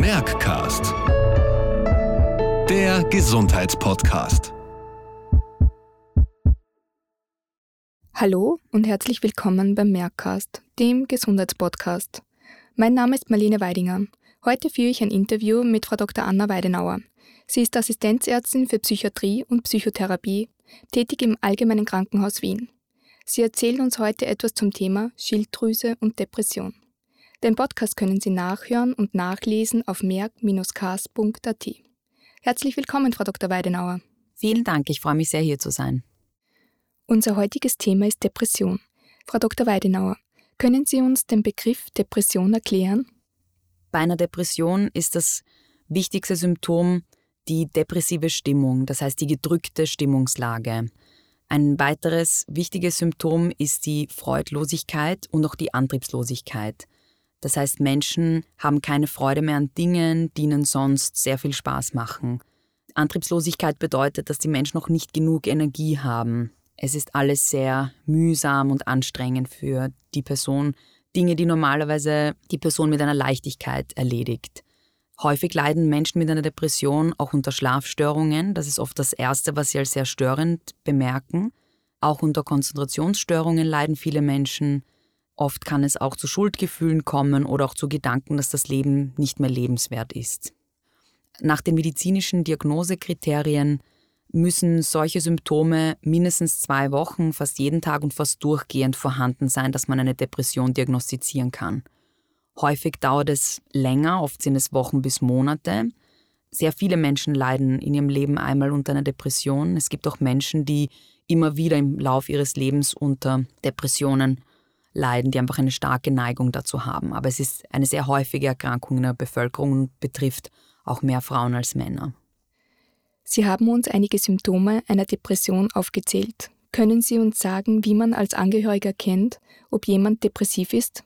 Merckcast. Der Gesundheitspodcast. Hallo und herzlich willkommen beim Merckcast, dem Gesundheitspodcast. Mein Name ist Marlene Weidinger. Heute führe ich ein Interview mit Frau Dr. Anna Weidenauer. Sie ist Assistenzärztin für Psychiatrie und Psychotherapie, tätig im Allgemeinen Krankenhaus Wien. Sie erzählt uns heute etwas zum Thema Schilddrüse und Depression. Den Podcast können Sie nachhören und nachlesen auf merk-cast.at. Herzlich willkommen, Frau Dr. Weidenauer. Vielen Dank, ich freue mich sehr, hier zu sein. Unser heutiges Thema ist Depression. Frau Dr. Weidenauer, können Sie uns den Begriff Depression erklären? Bei einer Depression ist das wichtigste Symptom die depressive Stimmung, das heißt die gedrückte Stimmungslage. Ein weiteres wichtiges Symptom ist die Freudlosigkeit und auch die Antriebslosigkeit. Das heißt, Menschen haben keine Freude mehr an Dingen, die ihnen sonst sehr viel Spaß machen. Antriebslosigkeit bedeutet, dass die Menschen noch nicht genug Energie haben. Es ist alles sehr mühsam und anstrengend für die Person, Dinge, die normalerweise die Person mit einer Leichtigkeit erledigt. Häufig leiden Menschen mit einer Depression auch unter Schlafstörungen. Das ist oft das Erste, was sie als sehr störend bemerken. Auch unter Konzentrationsstörungen leiden viele Menschen. Oft kann es auch zu Schuldgefühlen kommen oder auch zu Gedanken, dass das Leben nicht mehr lebenswert ist. Nach den medizinischen Diagnosekriterien müssen solche Symptome mindestens zwei Wochen, fast jeden Tag und fast durchgehend vorhanden sein, dass man eine Depression diagnostizieren kann. Häufig dauert es länger, oft sind es Wochen bis Monate. Sehr viele Menschen leiden in ihrem Leben einmal unter einer Depression. Es gibt auch Menschen, die immer wieder im Lauf ihres Lebens unter Depressionen leiden, die einfach eine starke Neigung dazu haben. Aber es ist eine sehr häufige Erkrankung in der Bevölkerung und betrifft auch mehr Frauen als Männer. Sie haben uns einige Symptome einer Depression aufgezählt. Können Sie uns sagen, wie man als Angehöriger kennt, ob jemand depressiv ist?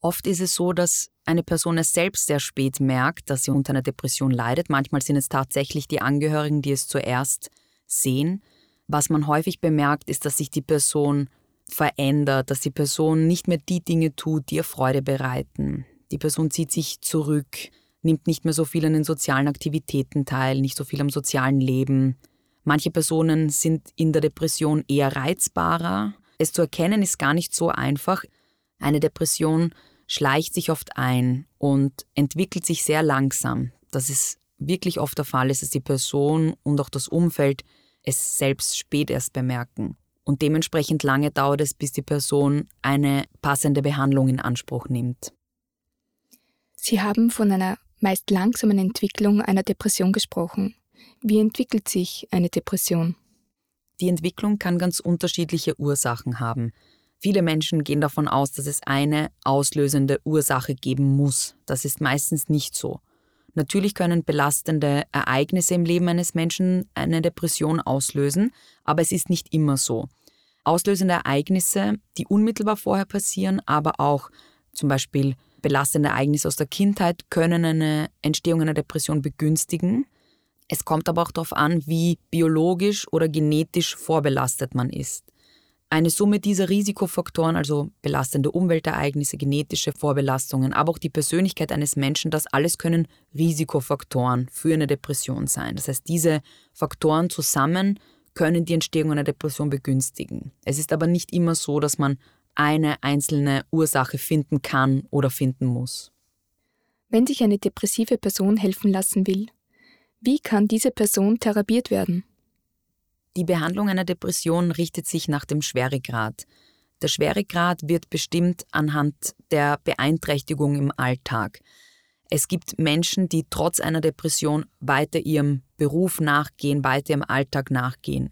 Oft ist es so, dass eine Person es selbst sehr spät merkt, dass sie unter einer Depression leidet. Manchmal sind es tatsächlich die Angehörigen, die es zuerst sehen. Was man häufig bemerkt, ist, dass sich die Person verändert, dass die Person nicht mehr die Dinge tut, die ihr Freude bereiten. Die Person zieht sich zurück, nimmt nicht mehr so viel an den sozialen Aktivitäten teil, nicht so viel am sozialen Leben. Manche Personen sind in der Depression eher reizbarer. Es zu erkennen ist gar nicht so einfach. Eine Depression schleicht sich oft ein und entwickelt sich sehr langsam. Das ist wirklich oft der Fall, ist, dass die Person und auch das Umfeld es selbst spät erst bemerken. Und dementsprechend lange dauert es, bis die Person eine passende Behandlung in Anspruch nimmt. Sie haben von einer meist langsamen Entwicklung einer Depression gesprochen. Wie entwickelt sich eine Depression? Die Entwicklung kann ganz unterschiedliche Ursachen haben. Viele Menschen gehen davon aus, dass es eine auslösende Ursache geben muss. Das ist meistens nicht so. Natürlich können belastende Ereignisse im Leben eines Menschen eine Depression auslösen, aber es ist nicht immer so. Auslösende Ereignisse, die unmittelbar vorher passieren, aber auch zum Beispiel belastende Ereignisse aus der Kindheit, können eine Entstehung einer Depression begünstigen. Es kommt aber auch darauf an, wie biologisch oder genetisch vorbelastet man ist. Eine Summe dieser Risikofaktoren, also belastende Umweltereignisse, genetische Vorbelastungen, aber auch die Persönlichkeit eines Menschen, das alles können Risikofaktoren für eine Depression sein. Das heißt, diese Faktoren zusammen können die Entstehung einer Depression begünstigen. Es ist aber nicht immer so, dass man eine einzelne Ursache finden kann oder finden muss. Wenn sich eine depressive Person helfen lassen will, wie kann diese Person therapiert werden? Die Behandlung einer Depression richtet sich nach dem Schweregrad. Der Schweregrad wird bestimmt anhand der Beeinträchtigung im Alltag. Es gibt Menschen, die trotz einer Depression weiter ihrem Beruf nachgehen, weiter ihrem Alltag nachgehen.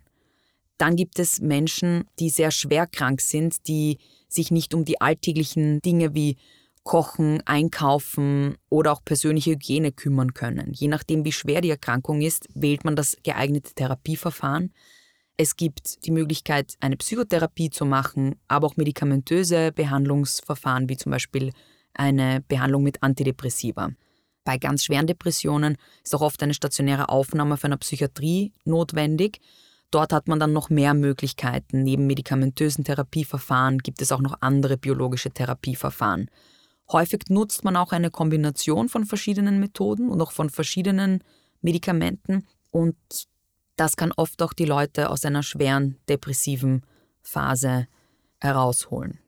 Dann gibt es Menschen, die sehr schwer krank sind, die sich nicht um die alltäglichen Dinge wie Kochen, Einkaufen oder auch persönliche Hygiene kümmern können. Je nachdem, wie schwer die Erkrankung ist, wählt man das geeignete Therapieverfahren. Es gibt die Möglichkeit, eine Psychotherapie zu machen, aber auch medikamentöse Behandlungsverfahren, wie zum Beispiel eine Behandlung mit Antidepressiva. Bei ganz schweren Depressionen ist auch oft eine stationäre Aufnahme für eine Psychiatrie notwendig. Dort hat man dann noch mehr Möglichkeiten. Neben medikamentösen Therapieverfahren gibt es auch noch andere biologische Therapieverfahren. Häufig nutzt man auch eine Kombination von verschiedenen Methoden und auch von verschiedenen Medikamenten und das kann oft auch die Leute aus einer schweren depressiven Phase herausholen.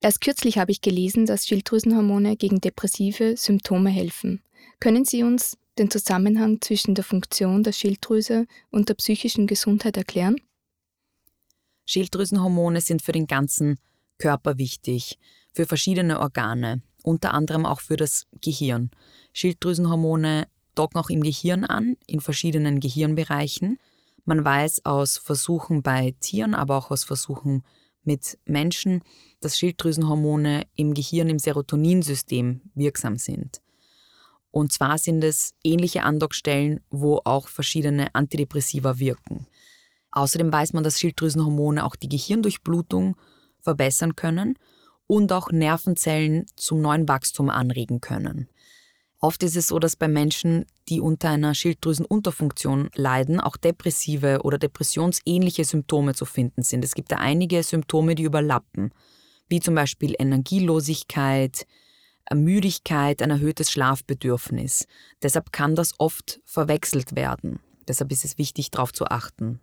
Erst kürzlich habe ich gelesen, dass Schilddrüsenhormone gegen depressive Symptome helfen. Können Sie uns den Zusammenhang zwischen der Funktion der Schilddrüse und der psychischen Gesundheit erklären? Schilddrüsenhormone sind für den ganzen Körper wichtig, für verschiedene Organe, unter anderem auch für das Gehirn. Schilddrüsenhormone docken auch im Gehirn an, in verschiedenen Gehirnbereichen. Man weiß aus Versuchen bei Tieren, aber auch aus Versuchen mit Menschen, dass Schilddrüsenhormone im Gehirn im Serotoninsystem wirksam sind. Und zwar sind es ähnliche Andockstellen, wo auch verschiedene Antidepressiva wirken. Außerdem weiß man, dass Schilddrüsenhormone auch die Gehirndurchblutung verbessern können und auch Nervenzellen zum neuen Wachstum anregen können. Oft ist es so, dass bei Menschen, die unter einer Schilddrüsenunterfunktion leiden, auch depressive oder depressionsähnliche Symptome zu finden sind. Es gibt da einige Symptome, die überlappen, wie zum Beispiel Energielosigkeit, Müdigkeit, ein erhöhtes Schlafbedürfnis. Deshalb kann das oft verwechselt werden. Deshalb ist es wichtig, darauf zu achten.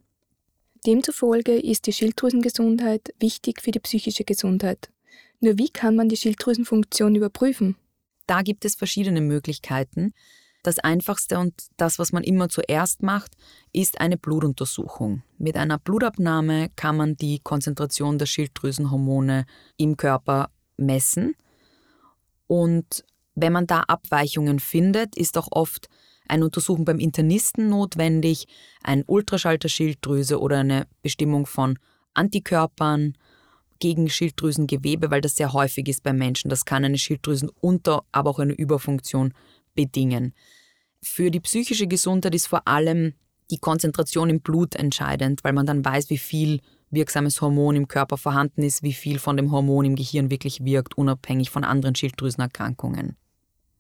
Demzufolge ist die Schilddrüsengesundheit wichtig für die psychische Gesundheit. Nur wie kann man die Schilddrüsenfunktion überprüfen? Da gibt es verschiedene Möglichkeiten. Das Einfachste und das, was man immer zuerst macht, ist eine Blutuntersuchung. Mit einer Blutabnahme kann man die Konzentration der Schilddrüsenhormone im Körper messen. Und wenn man da Abweichungen findet, ist auch oft eine Untersuchung beim Internisten notwendig, ein Ultraschall der Schilddrüse oder eine Bestimmung von Antikörpern gegen Schilddrüsengewebe, weil das sehr häufig ist bei Menschen. Das kann eine Schilddrüsenunter-, aber auch eine Überfunktion bedingen. Für die psychische Gesundheit ist vor allem die Konzentration im Blut entscheidend, weil man dann weiß, wie viel wirksames Hormon im Körper vorhanden ist, wie viel von dem Hormon im Gehirn wirklich wirkt, unabhängig von anderen Schilddrüsenerkrankungen.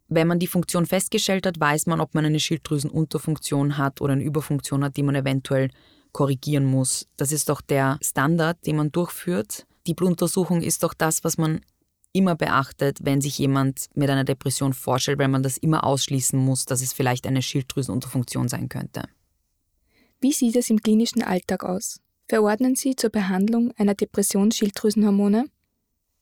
Wenn man die Funktion festgestellt hat, weiß man, ob man eine Schilddrüsenunterfunktion hat oder eine Überfunktion hat, die man eventuell korrigieren muss. Das ist doch der Standard, den man durchführt die Blutuntersuchung ist doch das, was man immer beachtet, wenn sich jemand mit einer Depression vorstellt, weil man das immer ausschließen muss, dass es vielleicht eine Schilddrüsenunterfunktion sein könnte. Wie sieht es im klinischen Alltag aus? Verordnen Sie zur Behandlung einer Depression Schilddrüsenhormone?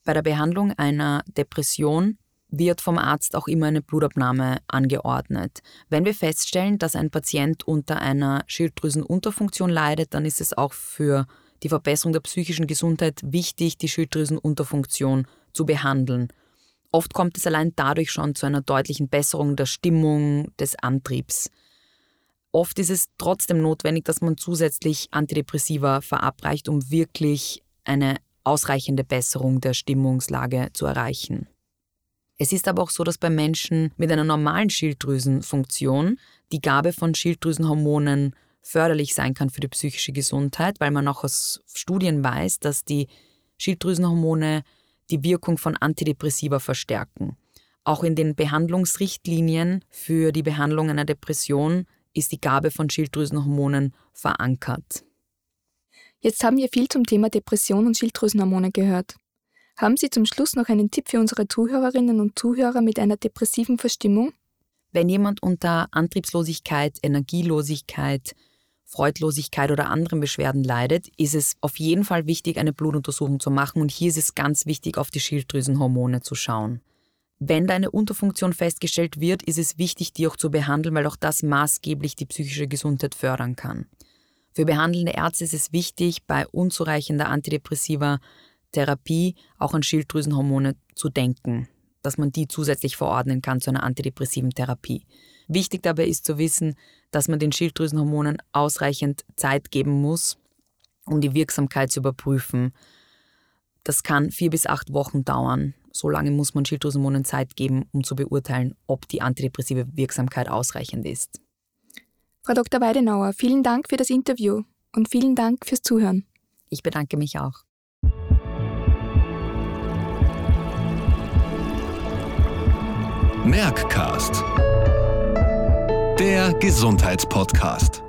Bei der Behandlung einer Depression wird vom Arzt auch immer eine Blutabnahme angeordnet. Wenn wir feststellen, dass ein Patient unter einer Schilddrüsenunterfunktion leidet, dann ist es auch für die Verbesserung der psychischen Gesundheit wichtig, die Schilddrüsenunterfunktion zu behandeln. Oft kommt es allein dadurch schon zu einer deutlichen Besserung der Stimmung, des Antriebs. Oft ist es trotzdem notwendig, dass man zusätzlich Antidepressiva verabreicht, um wirklich eine ausreichende Besserung der Stimmungslage zu erreichen. Es ist aber auch so, dass bei Menschen mit einer normalen Schilddrüsenfunktion die Gabe von Schilddrüsenhormonen förderlich sein kann für die psychische Gesundheit, weil man auch aus Studien weiß, dass die Schilddrüsenhormone die Wirkung von Antidepressiva verstärken. Auch in den Behandlungsrichtlinien für die Behandlung einer Depression ist die Gabe von Schilddrüsenhormonen verankert. Jetzt haben wir viel zum Thema Depression und Schilddrüsenhormone gehört. Haben Sie zum Schluss noch einen Tipp für unsere Zuhörerinnen und Zuhörer mit einer depressiven Verstimmung? Wenn jemand unter Antriebslosigkeit, Energielosigkeit, Freudlosigkeit oder anderen Beschwerden leidet, ist es auf jeden Fall wichtig, eine Blutuntersuchung zu machen. Und hier ist es ganz wichtig, auf die Schilddrüsenhormone zu schauen. Wenn da eine Unterfunktion festgestellt wird, ist es wichtig, die auch zu behandeln, weil auch das maßgeblich die psychische Gesundheit fördern kann. Für behandelnde Ärzte ist es wichtig, bei unzureichender antidepressiver Therapie auch an Schilddrüsenhormone zu denken, dass man die zusätzlich verordnen kann zu einer antidepressiven Therapie. Wichtig dabei ist zu wissen, dass man den Schilddrüsenhormonen ausreichend Zeit geben muss, um die Wirksamkeit zu überprüfen. Das kann vier bis acht Wochen dauern. So lange muss man Schilddrüsenhormonen Zeit geben, um zu beurteilen, ob die antidepressive Wirksamkeit ausreichend ist. Frau Dr. Weidenauer, vielen Dank für das Interview und vielen Dank fürs Zuhören. Ich bedanke mich auch. Merckcast der Gesundheitspodcast.